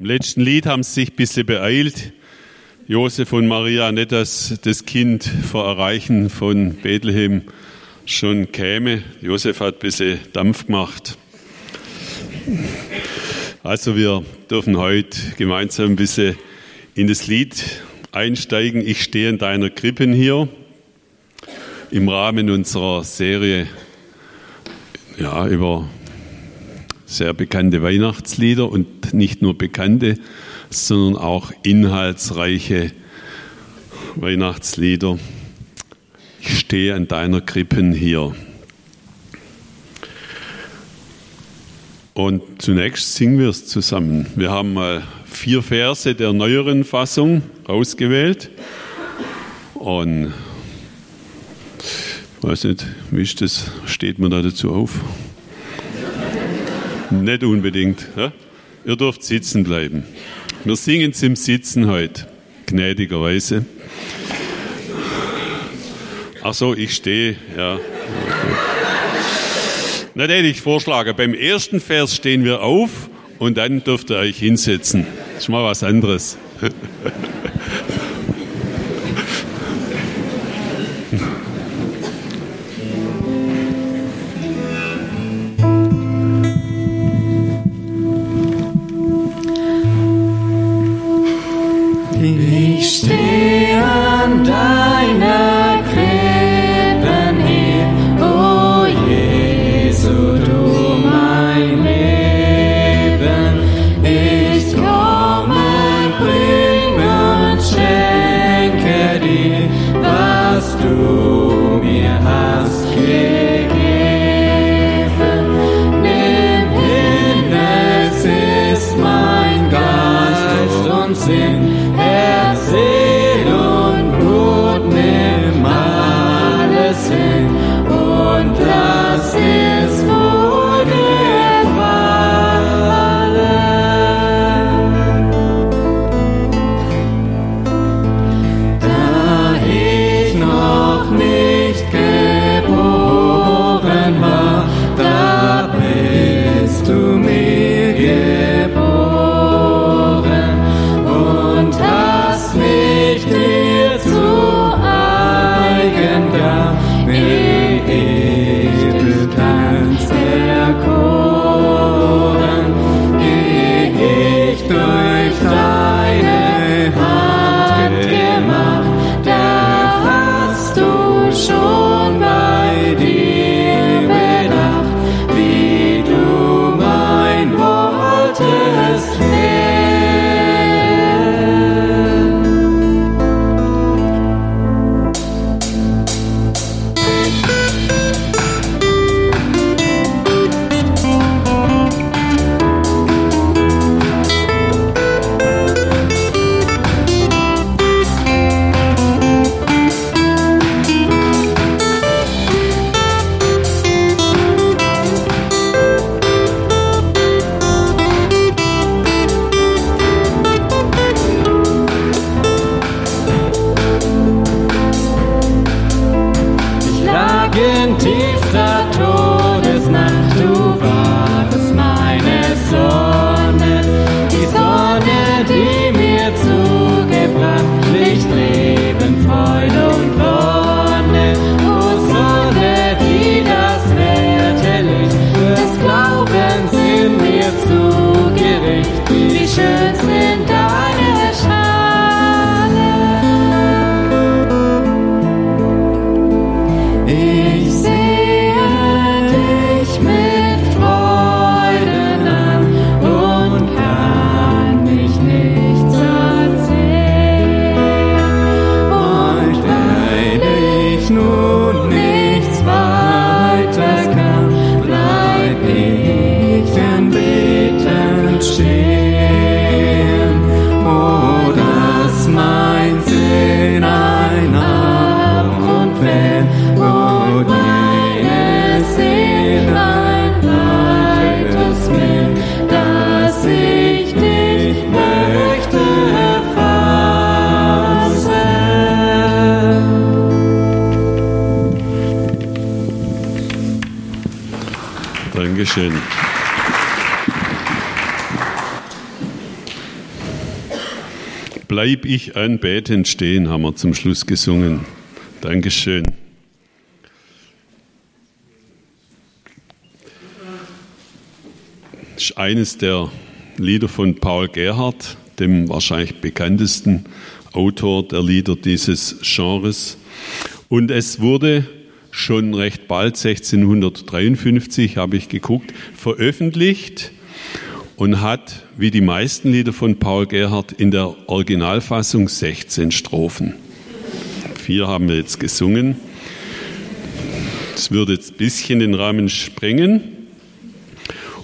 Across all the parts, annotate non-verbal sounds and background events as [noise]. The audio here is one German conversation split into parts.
Im letzten Lied haben sie sich ein bisschen beeilt. Josef und Maria, nicht, dass das Kind vor Erreichen von Bethlehem schon käme. Josef hat ein bisschen Dampf gemacht. Also wir dürfen heute gemeinsam ein bisschen in das Lied einsteigen. Ich stehe in deiner Krippen hier im Rahmen unserer Serie ja, über sehr bekannte Weihnachtslieder und nicht nur bekannte, sondern auch inhaltsreiche Weihnachtslieder. Ich stehe an deiner Krippen hier. Und zunächst singen wir es zusammen. Wir haben mal vier Verse der neueren Fassung ausgewählt. Und ich weiß nicht, wie ist das? Steht man da dazu auf? Nicht unbedingt. Ja? Ihr dürft sitzen bleiben. Wir singen es im Sitzen heute, gnädigerweise. Ach so, ich stehe, ja. Na, dann ich vorschlagen, beim ersten Vers stehen wir auf und dann dürft ihr euch hinsetzen. Das ist mal was anderes. [laughs] Dankeschön. Bleib ich anbetend stehen, haben wir zum Schluss gesungen. Dankeschön. Das ist eines der Lieder von Paul Gerhardt, dem wahrscheinlich bekanntesten Autor der Lieder dieses Genres. Und es wurde schon recht bald, 1653, habe ich geguckt, veröffentlicht und hat, wie die meisten Lieder von Paul Gerhardt, in der Originalfassung 16 Strophen. Vier haben wir jetzt gesungen. Das würde jetzt ein bisschen den Rahmen sprengen.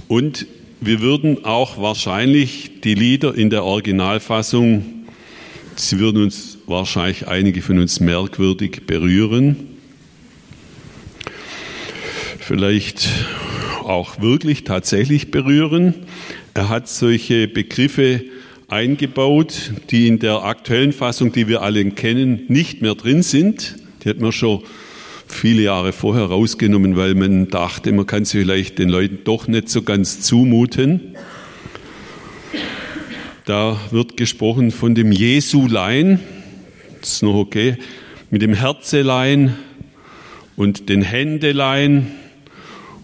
Und wir würden auch wahrscheinlich die Lieder in der Originalfassung, sie würden uns wahrscheinlich einige von uns merkwürdig berühren. Vielleicht auch wirklich tatsächlich berühren. Er hat solche Begriffe eingebaut, die in der aktuellen Fassung, die wir alle kennen, nicht mehr drin sind. Die hat man schon viele Jahre vorher rausgenommen, weil man dachte, man kann sie vielleicht den Leuten doch nicht so ganz zumuten. Da wird gesprochen von dem Jesulein, das ist noch okay, mit dem Herzelein und den Händelein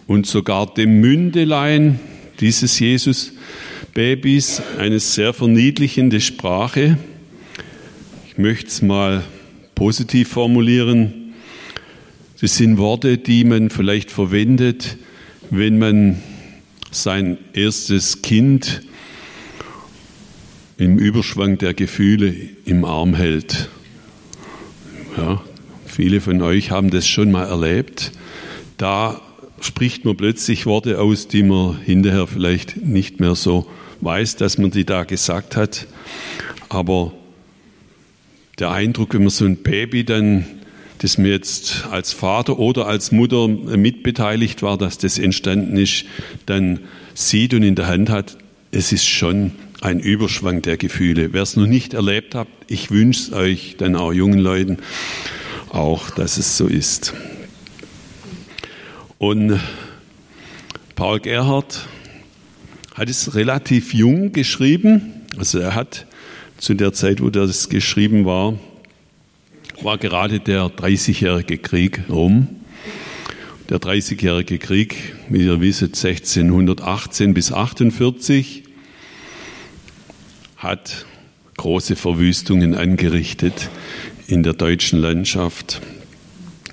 und sogar dem Mündelein dieses Jesus-Babys, eine sehr verniedlichende Sprache. Ich möchte es mal positiv formulieren. Das sind Worte, die man vielleicht verwendet, wenn man sein erstes Kind im Überschwang der Gefühle im Arm hält. Ja, viele von euch haben das schon mal erlebt. Da spricht man plötzlich Worte aus, die man hinterher vielleicht nicht mehr so weiß, dass man die da gesagt hat. Aber der Eindruck, wenn man so ein Baby dann das mir jetzt als Vater oder als Mutter mitbeteiligt war, dass das entstanden ist, dann sieht und in der Hand hat, es ist schon ein Überschwang der Gefühle. Wer es noch nicht erlebt hat, ich wünsche es euch, dann auch jungen Leuten, auch, dass es so ist. Und Paul Gerhardt hat es relativ jung geschrieben. Also er hat zu der Zeit, wo das geschrieben war, war gerade der 30-jährige Krieg rum. Der 30-jährige Krieg, wie ihr wisst, 1618 bis 48, hat große Verwüstungen angerichtet in der deutschen Landschaft.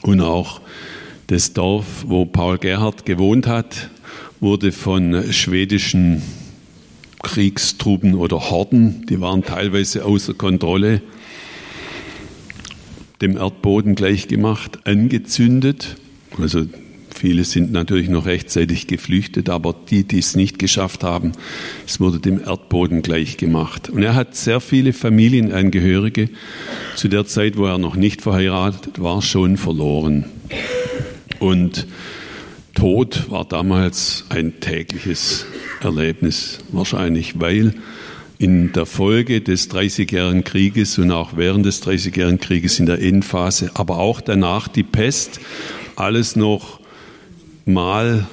Und auch das Dorf, wo Paul Gerhard gewohnt hat, wurde von schwedischen Kriegstruppen oder Horden, die waren teilweise außer Kontrolle, dem Erdboden gleichgemacht, angezündet. Also viele sind natürlich noch rechtzeitig geflüchtet, aber die, die es nicht geschafft haben, es wurde dem Erdboden gleichgemacht. Und er hat sehr viele Familienangehörige zu der Zeit, wo er noch nicht verheiratet war, schon verloren. Und Tod war damals ein tägliches Erlebnis wahrscheinlich, weil in der Folge des Dreißigjährigen Krieges und auch während des Dreißigjährigen Krieges in der Endphase, aber auch danach die Pest, alles noch mal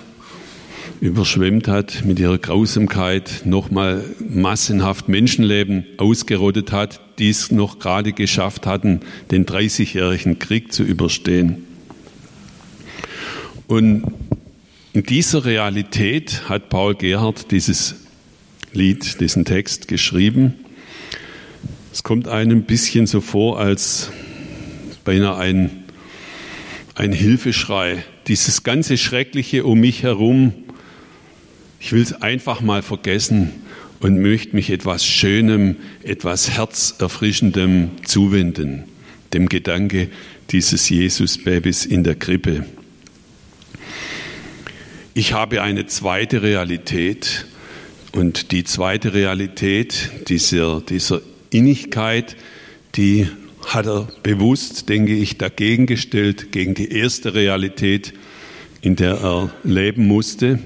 überschwemmt hat mit ihrer Grausamkeit, nochmal massenhaft Menschenleben ausgerottet hat, die es noch gerade geschafft hatten, den Dreißigjährigen Krieg zu überstehen. Und in dieser Realität hat Paul Gerhard dieses Lied, diesen Text geschrieben. Es kommt einem ein bisschen so vor, als beinahe ein, ein Hilfeschrei. Dieses ganze Schreckliche um mich herum, ich will es einfach mal vergessen und möchte mich etwas Schönem, etwas Herzerfrischendem zuwenden, dem Gedanke dieses Jesus-Babys in der Krippe. Ich habe eine zweite Realität, und die zweite Realität dieser, dieser Innigkeit, die hat er bewusst, denke ich, dagegen gestellt, gegen die erste Realität, in der er leben musste,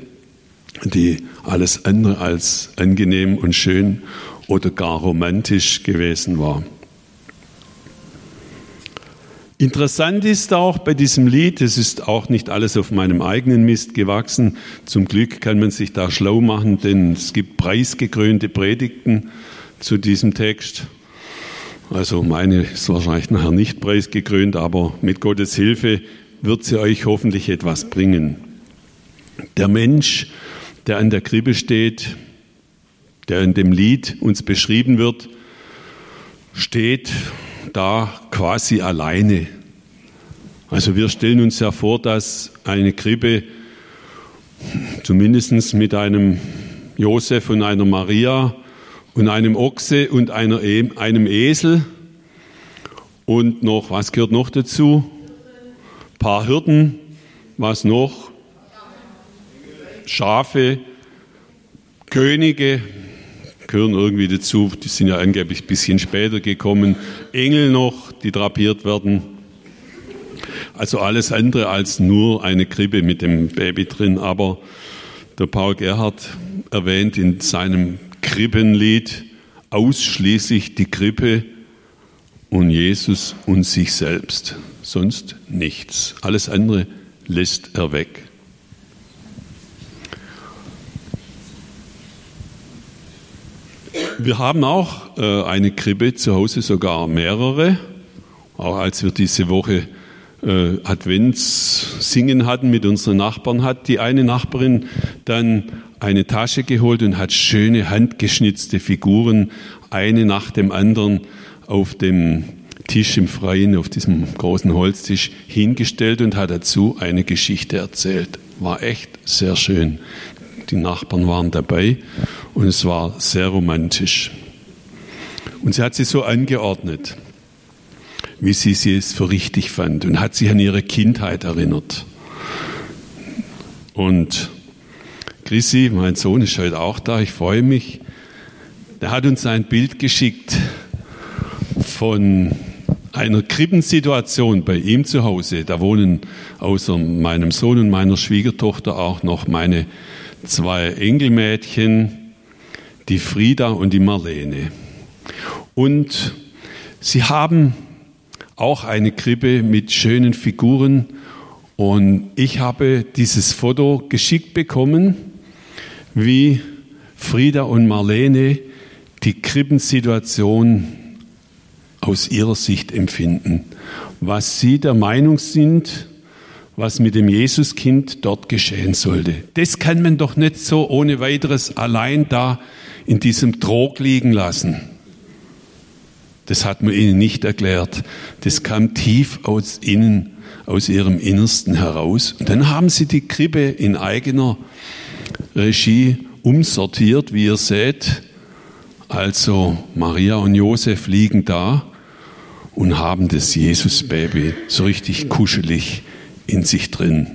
die alles andere als angenehm und schön oder gar romantisch gewesen war. Interessant ist auch bei diesem Lied, es ist auch nicht alles auf meinem eigenen Mist gewachsen. Zum Glück kann man sich da schlau machen, denn es gibt preisgekrönte Predigten zu diesem Text. Also meine ist wahrscheinlich nachher nicht preisgekrönt, aber mit Gottes Hilfe wird sie euch hoffentlich etwas bringen. Der Mensch, der an der Krippe steht, der in dem Lied uns beschrieben wird, steht da quasi alleine. Also wir stellen uns ja vor, dass eine Krippe zumindest mit einem Josef und einer Maria und einem Ochse und einer, e, einem Esel und noch, was gehört noch dazu? Ein paar Hirten, was noch? Schafe, Könige gehören irgendwie dazu, die sind ja angeblich ein bisschen später gekommen, Engel noch, die drapiert werden. Also alles andere als nur eine Krippe mit dem Baby drin, aber der Paul Gerhard erwähnt in seinem Krippenlied ausschließlich die Krippe und Jesus und sich selbst, sonst nichts. Alles andere lässt er weg. Wir haben auch äh, eine Krippe zu Hause, sogar mehrere. Auch als wir diese Woche äh, Adventssingen hatten mit unseren Nachbarn, hat die eine Nachbarin dann eine Tasche geholt und hat schöne handgeschnitzte Figuren, eine nach dem anderen, auf dem Tisch im Freien, auf diesem großen Holztisch hingestellt und hat dazu eine Geschichte erzählt. War echt sehr schön. Die Nachbarn waren dabei und es war sehr romantisch. Und sie hat sie so angeordnet wie sie, sie es für richtig fand und hat sich an ihre Kindheit erinnert. Und Chrissy, mein Sohn, ist heute auch da, ich freue mich. Der hat uns ein Bild geschickt von einer Krippensituation bei ihm zu Hause. Da wohnen außer meinem Sohn und meiner Schwiegertochter auch noch meine zwei Enkelmädchen, die Frieda und die Marlene. Und sie haben auch eine Krippe mit schönen Figuren. Und ich habe dieses Foto geschickt bekommen, wie Frieda und Marlene die Krippensituation aus ihrer Sicht empfinden, was sie der Meinung sind, was mit dem Jesuskind dort geschehen sollte. Das kann man doch nicht so ohne weiteres allein da in diesem Trog liegen lassen. Das hat man ihnen nicht erklärt. Das kam tief aus ihnen, aus ihrem Innersten heraus. Und dann haben sie die Krippe in eigener Regie umsortiert, wie ihr seht. Also Maria und Josef liegen da und haben das Jesusbaby so richtig kuschelig in sich drin.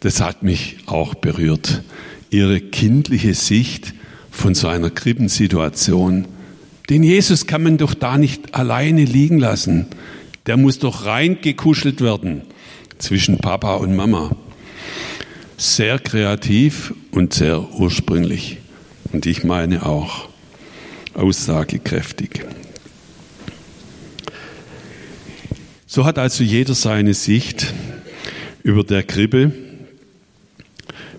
Das hat mich auch berührt. Ihre kindliche Sicht von so einer Krippensituation. Den Jesus kann man doch da nicht alleine liegen lassen. Der muss doch reingekuschelt werden zwischen Papa und Mama. Sehr kreativ und sehr ursprünglich. Und ich meine auch aussagekräftig. So hat also jeder seine Sicht über der Krippe,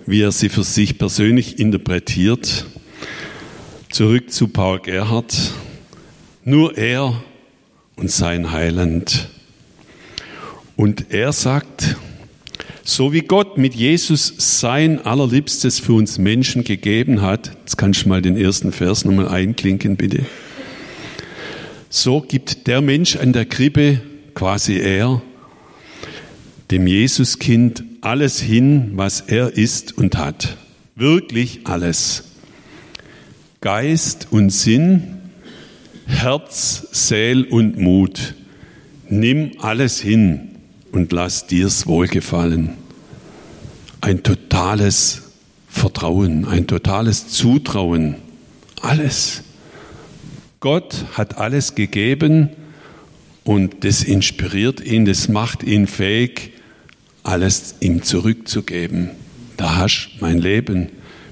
wie er sie für sich persönlich interpretiert Zurück zu Paul Gerhardt. Nur er und sein Heiland. Und er sagt, so wie Gott mit Jesus sein allerliebstes für uns Menschen gegeben hat, jetzt kannst du mal den ersten Vers nochmal einklinken, bitte. So gibt der Mensch an der Krippe, quasi er, dem Jesuskind alles hin, was er ist und hat. Wirklich alles. Geist und Sinn, Herz, Seel und Mut. Nimm alles hin und lass dir's wohlgefallen. Ein totales Vertrauen, ein totales Zutrauen. Alles. Gott hat alles gegeben und das inspiriert ihn, das macht ihn fähig, alles ihm zurückzugeben. Da hast mein Leben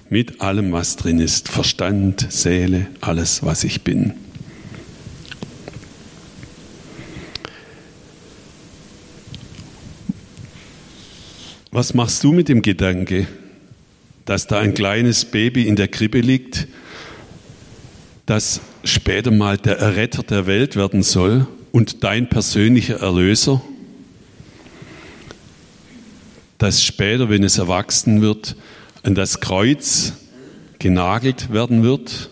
mit allem, was drin ist, Verstand, Seele, alles, was ich bin. Was machst du mit dem Gedanke, dass da ein kleines Baby in der Krippe liegt, das später mal der Erretter der Welt werden soll und dein persönlicher Erlöser? Das später, wenn es erwachsen wird, an das Kreuz genagelt werden wird,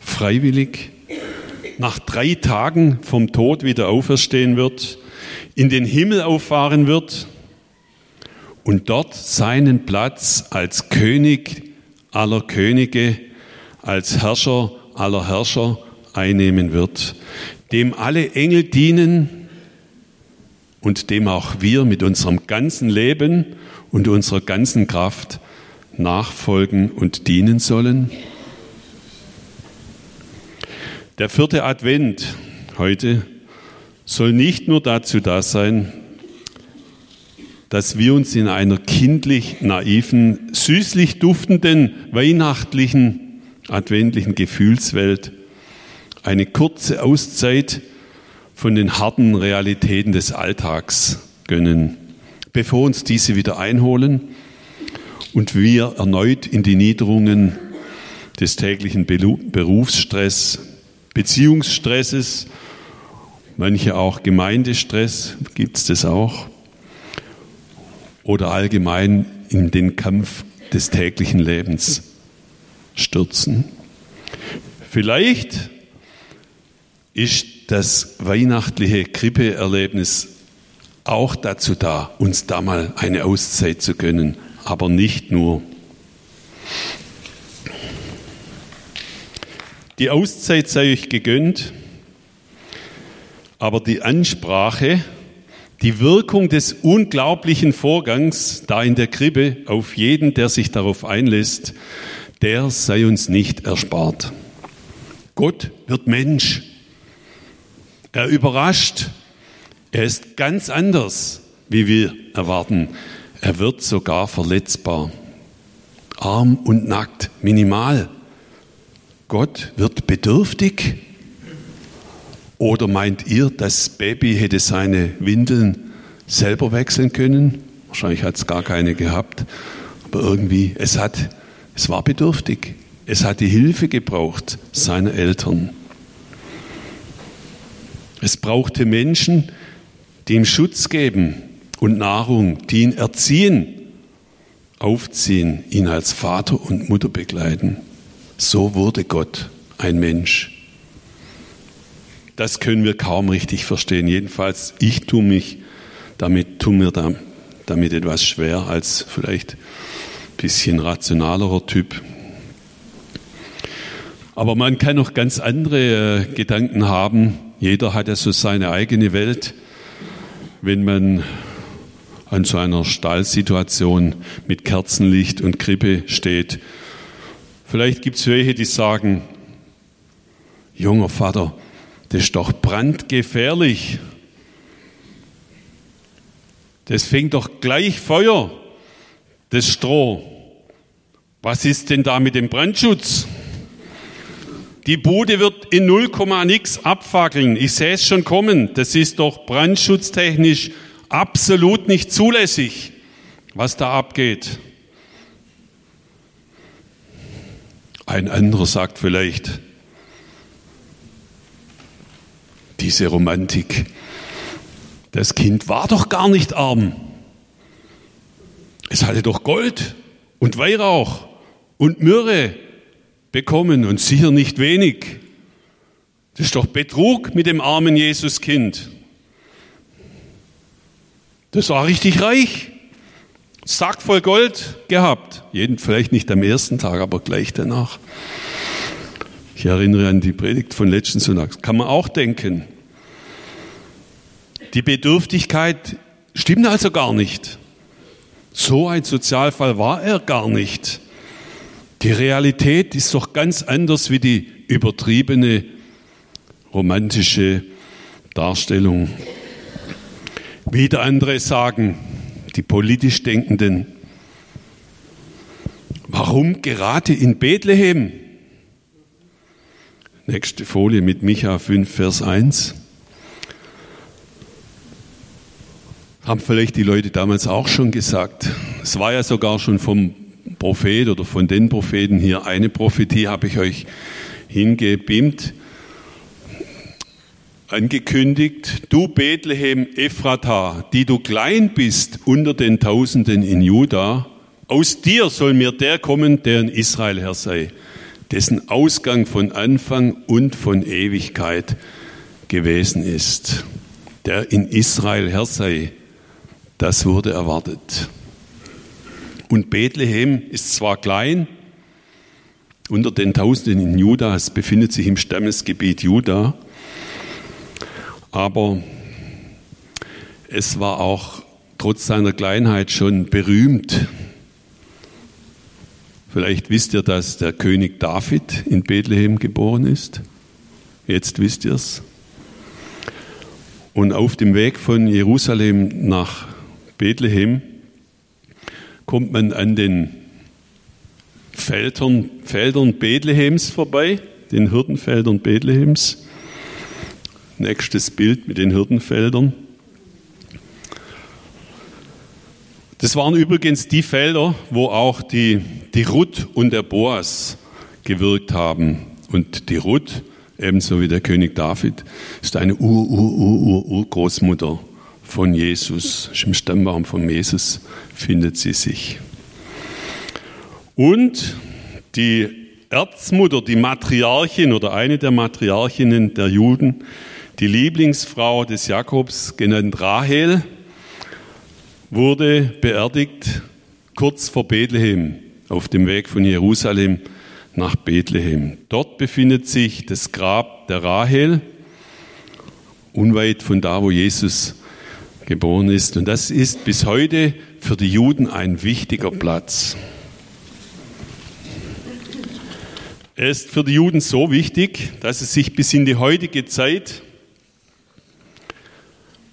freiwillig, nach drei Tagen vom Tod wieder auferstehen wird, in den Himmel auffahren wird und dort seinen Platz als König aller Könige, als Herrscher aller Herrscher einnehmen wird, dem alle Engel dienen und dem auch wir mit unserem ganzen Leben und unserer ganzen Kraft nachfolgen und dienen sollen? Der vierte Advent heute soll nicht nur dazu da sein, dass wir uns in einer kindlich naiven, süßlich duftenden, weihnachtlichen, adventlichen Gefühlswelt eine kurze Auszeit von den harten Realitäten des Alltags gönnen, bevor uns diese wieder einholen und wir erneut in die Niederungen des täglichen Berufsstress, Beziehungsstresses, manche auch Gemeindestress, gibt es das auch, oder allgemein in den Kampf des täglichen Lebens stürzen. Vielleicht ist das weihnachtliche Krippeerlebnis auch dazu da, uns da mal eine Auszeit zu gönnen, aber nicht nur. Die Auszeit sei euch gegönnt, aber die Ansprache, die Wirkung des unglaublichen Vorgangs da in der Krippe auf jeden, der sich darauf einlässt, der sei uns nicht erspart. Gott wird Mensch. Er überrascht. Er ist ganz anders, wie wir erwarten. Er wird sogar verletzbar. Arm und nackt, minimal. Gott wird bedürftig. Oder meint ihr, das Baby hätte seine Windeln selber wechseln können? Wahrscheinlich hat es gar keine gehabt. Aber irgendwie, es hat, es war bedürftig. Es hat die Hilfe gebraucht seiner Eltern. Es brauchte Menschen, die ihm Schutz geben und Nahrung, die ihn erziehen, aufziehen, ihn als Vater und Mutter begleiten. So wurde Gott ein Mensch. Das können wir kaum richtig verstehen. Jedenfalls, ich tue mich damit, tue mir da, damit etwas schwer als vielleicht ein bisschen rationalerer Typ. Aber man kann noch ganz andere äh, Gedanken haben. Jeder hat ja so seine eigene Welt. Wenn man an so einer Stallsituation mit Kerzenlicht und Krippe steht. Vielleicht gibt es welche, die sagen, junger Vater, das ist doch brandgefährlich. Das fängt doch gleich Feuer, das Stroh. Was ist denn da mit dem Brandschutz? Die Bude wird in 0, nix abfackeln. Ich sehe es schon kommen. Das ist doch brandschutztechnisch absolut nicht zulässig, was da abgeht. Ein anderer sagt vielleicht, diese Romantik. Das Kind war doch gar nicht arm. Es hatte doch Gold und Weihrauch und Myrrhe bekommen und sicher nicht wenig. Das ist doch Betrug mit dem armen Jesuskind. Das war richtig reich. Sack voll Gold gehabt. Jeden, vielleicht nicht am ersten Tag, aber gleich danach. Ich erinnere an die Predigt von letzten Sonntag. Kann man auch denken. Die Bedürftigkeit stimmt also gar nicht. So ein Sozialfall war er gar nicht. Die Realität ist doch ganz anders wie die übertriebene romantische Darstellung. Wieder andere sagen, die politisch Denkenden, warum gerade in Bethlehem? Nächste Folie mit Micha 5, Vers 1. Haben vielleicht die Leute damals auch schon gesagt. Es war ja sogar schon vom Prophet oder von den Propheten hier eine Prophetie, habe ich euch hingebeamt, angekündigt, du Bethlehem Ephrata, die du klein bist unter den Tausenden in Juda, aus dir soll mir der kommen, der in Israel Herr sei, dessen Ausgang von Anfang und von Ewigkeit gewesen ist. Der in Israel Herr sei, das wurde erwartet. Und Bethlehem ist zwar klein, unter den Tausenden in Juda, es befindet sich im Stammesgebiet Juda, aber es war auch trotz seiner Kleinheit schon berühmt. Vielleicht wisst ihr, dass der König David in Bethlehem geboren ist. Jetzt wisst ihr es. Und auf dem Weg von Jerusalem nach Bethlehem kommt man an den Feldern, Feldern Bethlehems vorbei, den Hirtenfeldern Bethlehems. Nächstes Bild mit den Hirtenfeldern. Das waren übrigens die Felder, wo auch die, die Ruth und der Boas gewirkt haben. Und die Ruth, ebenso wie der König David, ist eine Ur-Ur-Ur-Ur-Urgroßmutter von Jesus. Im Stammbaum von Jesus findet sie sich. Und die Erzmutter, die Matriarchin oder eine der Matriarchinnen der Juden, die Lieblingsfrau des Jakobs, genannt Rahel, wurde beerdigt kurz vor Bethlehem, auf dem Weg von Jerusalem nach Bethlehem. Dort befindet sich das Grab der Rahel, unweit von da, wo Jesus geboren ist. Und das ist bis heute für die Juden ein wichtiger Platz. Er ist für die Juden so wichtig, dass es sich bis in die heutige Zeit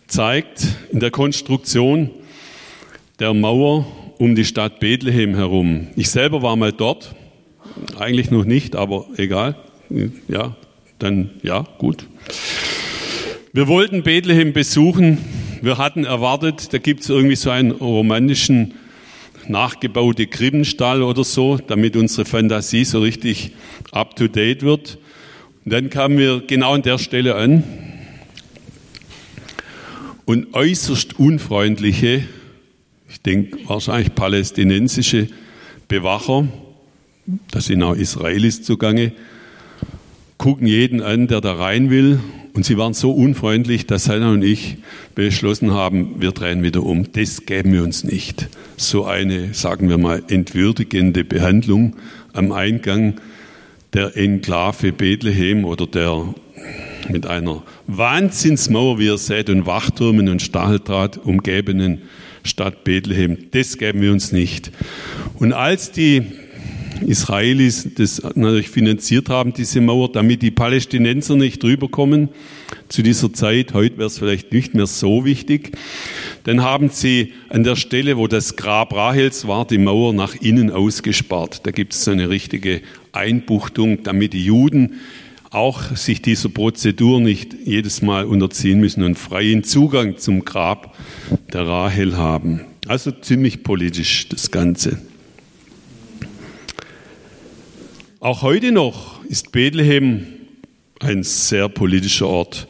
zeigt in der Konstruktion der Mauer um die Stadt Bethlehem herum. Ich selber war mal dort, eigentlich noch nicht, aber egal. Ja, dann ja, gut. Wir wollten Bethlehem besuchen. Wir hatten erwartet, da gibt es irgendwie so einen romantischen nachgebaute Krippenstall oder so, damit unsere Fantasie so richtig up to date wird. Und dann kamen wir genau an der Stelle an und äußerst unfreundliche, ich denke wahrscheinlich palästinensische Bewacher, da sind auch Israelis zugange, gucken jeden an, der da rein will. Und sie waren so unfreundlich, dass Hannah und ich beschlossen haben, wir drehen wieder um. Das geben wir uns nicht. So eine, sagen wir mal, entwürdigende Behandlung am Eingang der Enklave Bethlehem oder der mit einer Wahnsinnsmauer, wie ihr seht, und Wachtürmen und Stacheldraht umgebenen Stadt Bethlehem. Das geben wir uns nicht. Und als die Israelis das natürlich finanziert haben, diese Mauer, damit die Palästinenser nicht rüberkommen zu dieser Zeit, heute wäre es vielleicht nicht mehr so wichtig, dann haben sie an der Stelle, wo das Grab Rahels war, die Mauer nach innen ausgespart. Da gibt es so eine richtige Einbuchtung, damit die Juden auch sich dieser Prozedur nicht jedes Mal unterziehen müssen und freien Zugang zum Grab der Rahel haben. Also ziemlich politisch das Ganze. Auch heute noch ist Bethlehem ein sehr politischer Ort.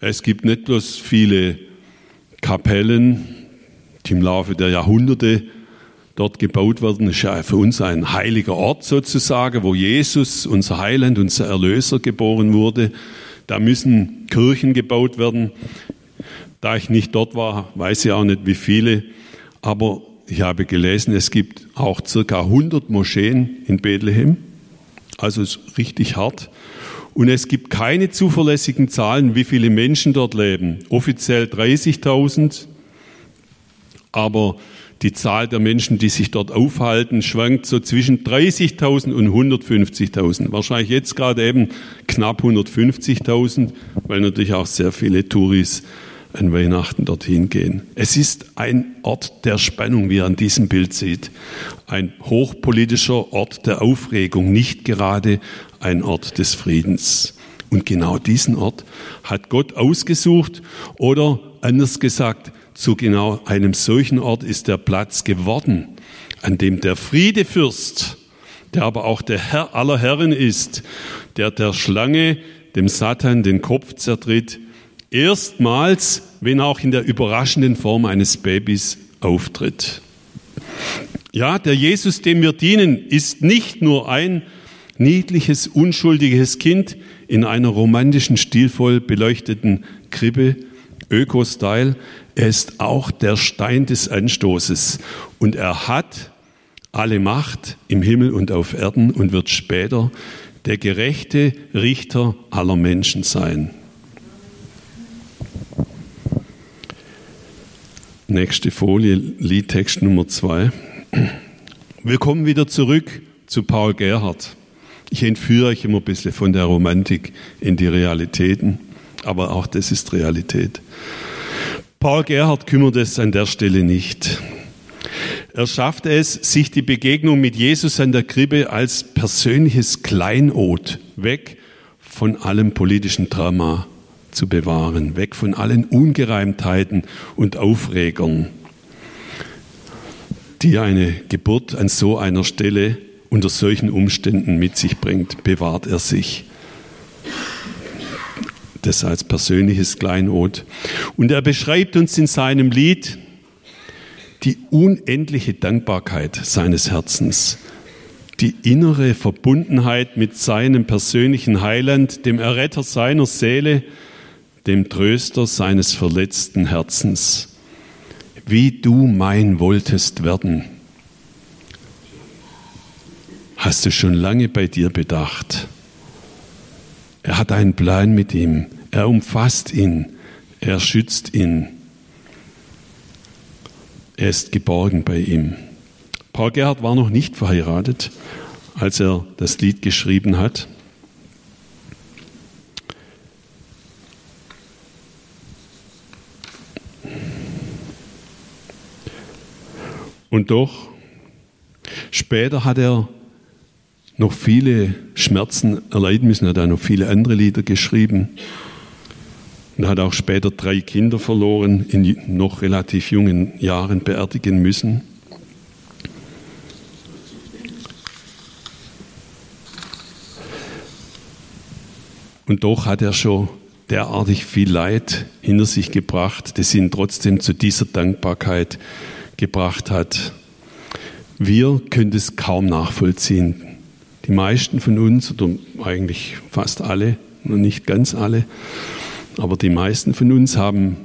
Es gibt nicht bloß viele Kapellen, die im Laufe der Jahrhunderte dort gebaut werden, ist ja für uns ein heiliger Ort sozusagen, wo Jesus, unser Heiland, unser Erlöser geboren wurde. Da müssen Kirchen gebaut werden. Da ich nicht dort war, weiß ich auch nicht, wie viele. Aber ich habe gelesen, es gibt auch circa 100 Moscheen in Bethlehem. Also ist richtig hart. Und es gibt keine zuverlässigen Zahlen, wie viele Menschen dort leben. Offiziell 30.000, aber die Zahl der Menschen, die sich dort aufhalten, schwankt so zwischen 30.000 und 150.000. Wahrscheinlich jetzt gerade eben knapp 150.000, weil natürlich auch sehr viele Touris an Weihnachten dorthin gehen. Es ist ein Ort der Spannung, wie ihr an diesem Bild seht. Ein hochpolitischer Ort der Aufregung, nicht gerade ein Ort des Friedens. Und genau diesen Ort hat Gott ausgesucht oder anders gesagt, zu genau einem solchen Ort ist der Platz geworden, an dem der Friedefürst, der aber auch der Herr aller Herren ist, der der Schlange, dem Satan, den Kopf zertritt, erstmals, wenn auch in der überraschenden Form eines Babys, auftritt. Ja, der Jesus, dem wir dienen, ist nicht nur ein niedliches, unschuldiges Kind in einer romantischen, stilvoll beleuchteten Krippe, Öko-Style, er ist auch der Stein des Anstoßes und er hat alle Macht im Himmel und auf Erden und wird später der gerechte Richter aller Menschen sein. Nächste Folie, Liedtext Nummer zwei. Wir kommen wieder zurück zu Paul Gerhardt. Ich entführe euch immer ein bisschen von der Romantik in die Realitäten, aber auch das ist Realität. Paul Gerhardt kümmert es an der Stelle nicht. Er schafft es, sich die Begegnung mit Jesus an der Krippe als persönliches Kleinod weg von allem politischen Drama zu bewahren, weg von allen Ungereimtheiten und Aufregern, die eine Geburt an so einer Stelle unter solchen Umständen mit sich bringt, bewahrt er sich. Das als persönliches Kleinod. Und er beschreibt uns in seinem Lied die unendliche Dankbarkeit seines Herzens, die innere Verbundenheit mit seinem persönlichen Heiland, dem Erretter seiner Seele, dem Tröster seines verletzten Herzens, wie du mein wolltest werden. Hast du schon lange bei dir bedacht? Er hat einen Plan mit ihm, er umfasst ihn, er schützt ihn, er ist geborgen bei ihm. Paul Gerhard war noch nicht verheiratet, als er das Lied geschrieben hat. Und doch, später hat er noch viele Schmerzen erleiden müssen, er hat auch noch viele andere Lieder geschrieben und hat auch später drei Kinder verloren, in noch relativ jungen Jahren beerdigen müssen. Und doch hat er schon derartig viel Leid hinter sich gebracht, das ihn trotzdem zu dieser Dankbarkeit gebracht hat. Wir können es kaum nachvollziehen. Die meisten von uns, oder eigentlich fast alle, nicht ganz alle, aber die meisten von uns haben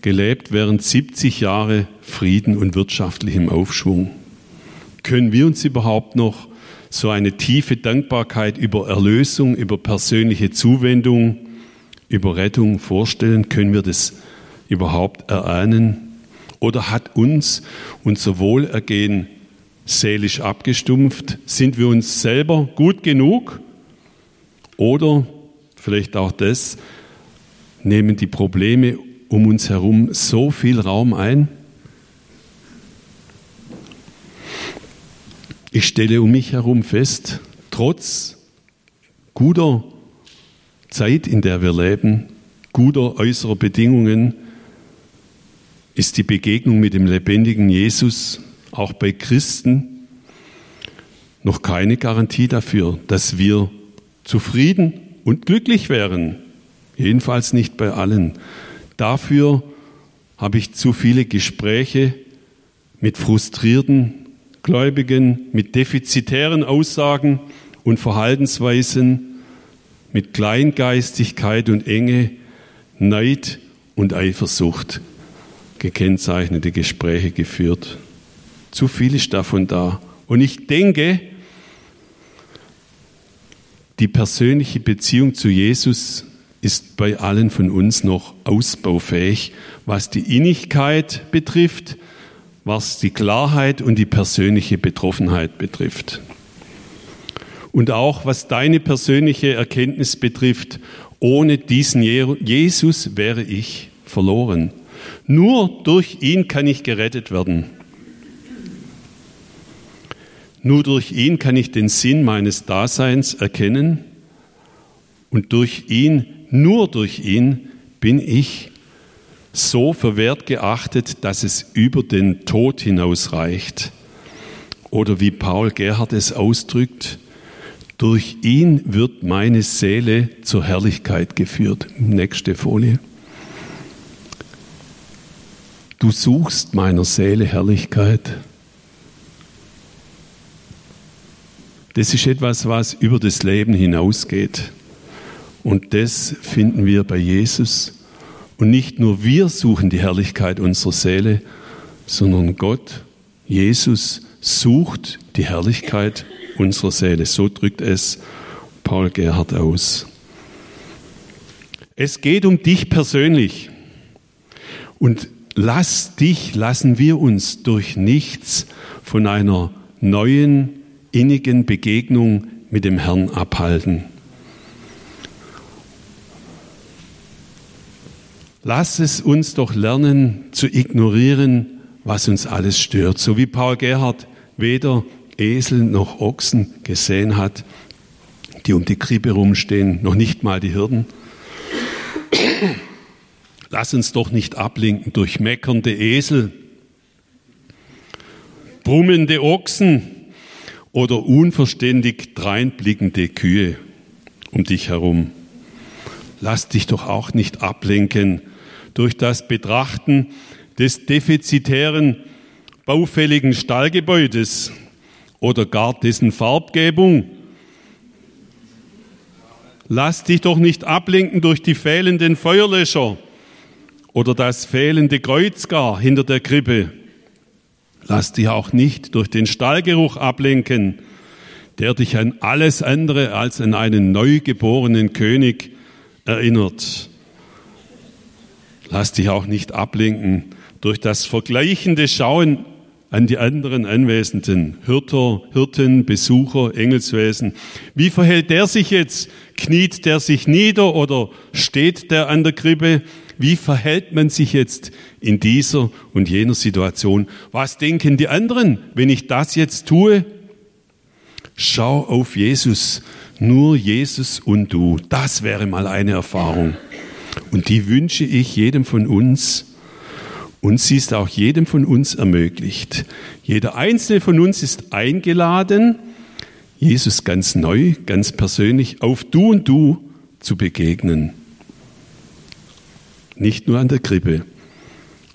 gelebt während 70 Jahre Frieden und wirtschaftlichem Aufschwung. Können wir uns überhaupt noch so eine tiefe Dankbarkeit über Erlösung, über persönliche Zuwendung, über Rettung vorstellen? Können wir das überhaupt erahnen? Oder hat uns unser Wohlergehen seelisch abgestumpft? Sind wir uns selber gut genug? Oder vielleicht auch das, nehmen die Probleme um uns herum so viel Raum ein? Ich stelle um mich herum fest, trotz guter Zeit, in der wir leben, guter äußerer Bedingungen, ist die Begegnung mit dem lebendigen Jesus auch bei Christen noch keine Garantie dafür, dass wir zufrieden und glücklich wären. Jedenfalls nicht bei allen. Dafür habe ich zu viele Gespräche mit frustrierten Gläubigen, mit defizitären Aussagen und Verhaltensweisen, mit Kleingeistigkeit und Enge, Neid und Eifersucht gekennzeichnete Gespräche geführt. Zu viel ist davon da. Und ich denke, die persönliche Beziehung zu Jesus ist bei allen von uns noch ausbaufähig, was die Innigkeit betrifft, was die Klarheit und die persönliche Betroffenheit betrifft. Und auch was deine persönliche Erkenntnis betrifft, ohne diesen Jesus wäre ich verloren. Nur durch ihn kann ich gerettet werden. Nur durch ihn kann ich den Sinn meines Daseins erkennen und durch ihn, nur durch ihn bin ich so für wert geachtet, dass es über den Tod hinausreicht. Oder wie Paul Gerhard es ausdrückt, durch ihn wird meine Seele zur Herrlichkeit geführt. Nächste Folie. Du suchst meiner Seele Herrlichkeit. Das ist etwas, was über das Leben hinausgeht. Und das finden wir bei Jesus. Und nicht nur wir suchen die Herrlichkeit unserer Seele, sondern Gott, Jesus, sucht die Herrlichkeit unserer Seele. So drückt es Paul Gerhard aus. Es geht um dich persönlich. Und lass dich, lassen wir uns durch nichts von einer neuen, innigen Begegnung mit dem Herrn abhalten. Lass es uns doch lernen zu ignorieren, was uns alles stört. So wie Paul Gerhard weder Esel noch Ochsen gesehen hat, die um die Krippe rumstehen, noch nicht mal die Hirten. Lass uns doch nicht ablenken durch meckernde Esel, brummende Ochsen oder unverständig dreinblickende Kühe um dich herum. Lass dich doch auch nicht ablenken durch das Betrachten des defizitären, baufälligen Stallgebäudes oder gar dessen Farbgebung. Lass dich doch nicht ablenken durch die fehlenden Feuerlöscher oder das fehlende Kreuzgar hinter der Krippe. Lass dich auch nicht durch den Stallgeruch ablenken, der dich an alles andere als an einen neugeborenen König erinnert. Lass dich auch nicht ablenken durch das vergleichende Schauen an die anderen Anwesenden, Hirter, Hirten, Besucher, Engelswesen. Wie verhält der sich jetzt? Kniet der sich nieder oder steht der an der Krippe? Wie verhält man sich jetzt in dieser und jener Situation? Was denken die anderen, wenn ich das jetzt tue? Schau auf Jesus, nur Jesus und du. Das wäre mal eine Erfahrung. Und die wünsche ich jedem von uns. Und sie ist auch jedem von uns ermöglicht. Jeder einzelne von uns ist eingeladen, Jesus ganz neu, ganz persönlich auf du und du zu begegnen. Nicht nur an der Krippe,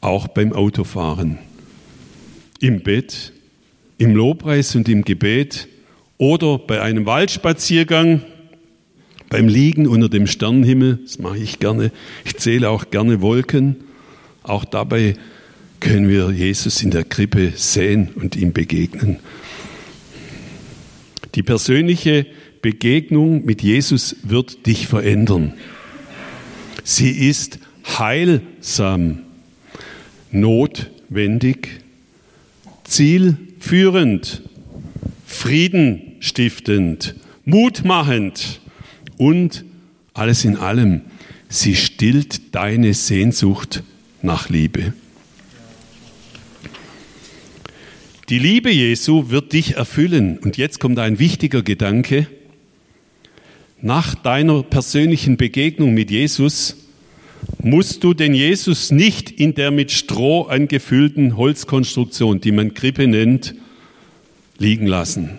auch beim Autofahren, im Bett, im Lobpreis und im Gebet oder bei einem Waldspaziergang, beim Liegen unter dem Sternenhimmel, das mache ich gerne. Ich zähle auch gerne Wolken. Auch dabei können wir Jesus in der Krippe sehen und ihm begegnen. Die persönliche Begegnung mit Jesus wird dich verändern. Sie ist heilsam, notwendig, zielführend, friedenstiftend, mutmachend und alles in allem, sie stillt deine Sehnsucht nach Liebe. Die Liebe Jesu wird dich erfüllen. Und jetzt kommt ein wichtiger Gedanke. Nach deiner persönlichen Begegnung mit Jesus musst du den Jesus nicht in der mit Stroh angefüllten Holzkonstruktion, die man Krippe nennt, liegen lassen.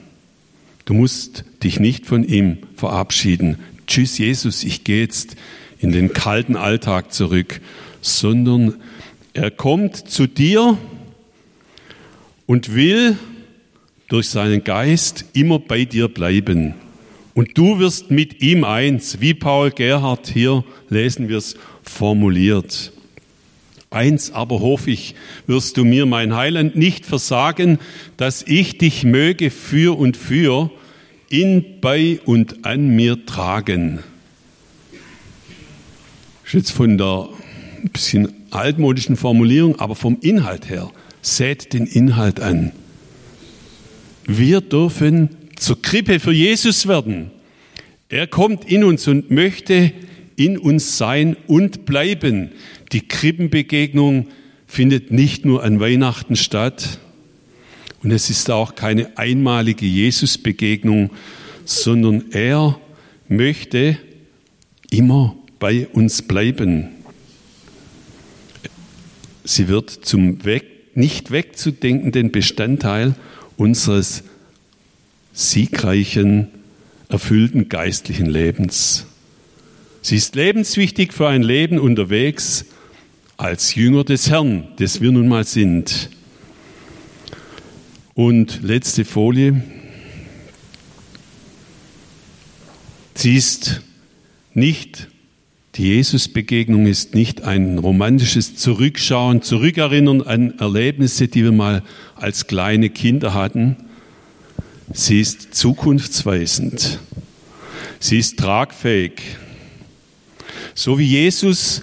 Du musst dich nicht von ihm verabschieden. Tschüss Jesus, ich gehe jetzt in den kalten Alltag zurück, sondern er kommt zu dir und will durch seinen Geist immer bei dir bleiben. Und du wirst mit ihm eins, wie Paul Gerhard hier lesen wir es formuliert. Eins aber hoffe ich, wirst du mir, mein Heiland, nicht versagen, dass ich dich möge für und für in, bei und an mir tragen. Ist jetzt von der ein bisschen altmodischen Formulierung, aber vom Inhalt her. Sät den Inhalt an. Wir dürfen zur Krippe für Jesus werden. Er kommt in uns und möchte in uns sein und bleiben. Die Krippenbegegnung findet nicht nur an Weihnachten statt und es ist auch keine einmalige Jesusbegegnung, sondern er möchte immer bei uns bleiben. Sie wird zum weg, nicht wegzudenkenden Bestandteil unseres siegreichen, erfüllten geistlichen Lebens. Sie ist lebenswichtig für ein Leben unterwegs als Jünger des Herrn, des wir nun mal sind. Und letzte Folie. Sie ist nicht, die Jesus-Begegnung ist nicht ein romantisches Zurückschauen, Zurückerinnern an Erlebnisse, die wir mal als kleine Kinder hatten. Sie ist zukunftsweisend. Sie ist tragfähig. So wie Jesus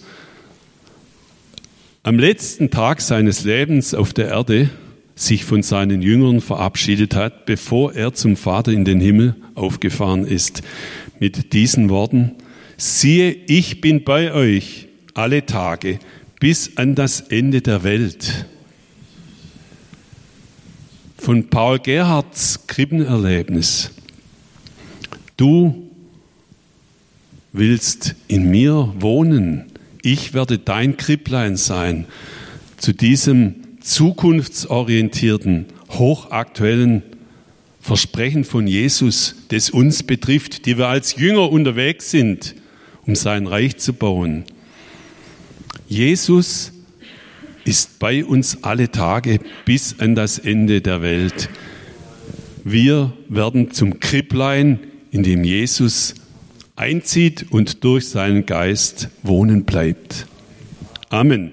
am letzten Tag seines Lebens auf der Erde sich von seinen Jüngern verabschiedet hat, bevor er zum Vater in den Himmel aufgefahren ist, mit diesen Worten, siehe, ich bin bei euch alle Tage bis an das Ende der Welt. Von Paul Gerhards Krippenerlebnis. Du willst in mir wohnen. Ich werde dein Kripplein sein. Zu diesem zukunftsorientierten, hochaktuellen Versprechen von Jesus, das uns betrifft, die wir als Jünger unterwegs sind, um sein Reich zu bauen. Jesus ist bei uns alle Tage bis an das Ende der Welt. Wir werden zum Kripplein, in dem Jesus einzieht und durch seinen Geist wohnen bleibt. Amen.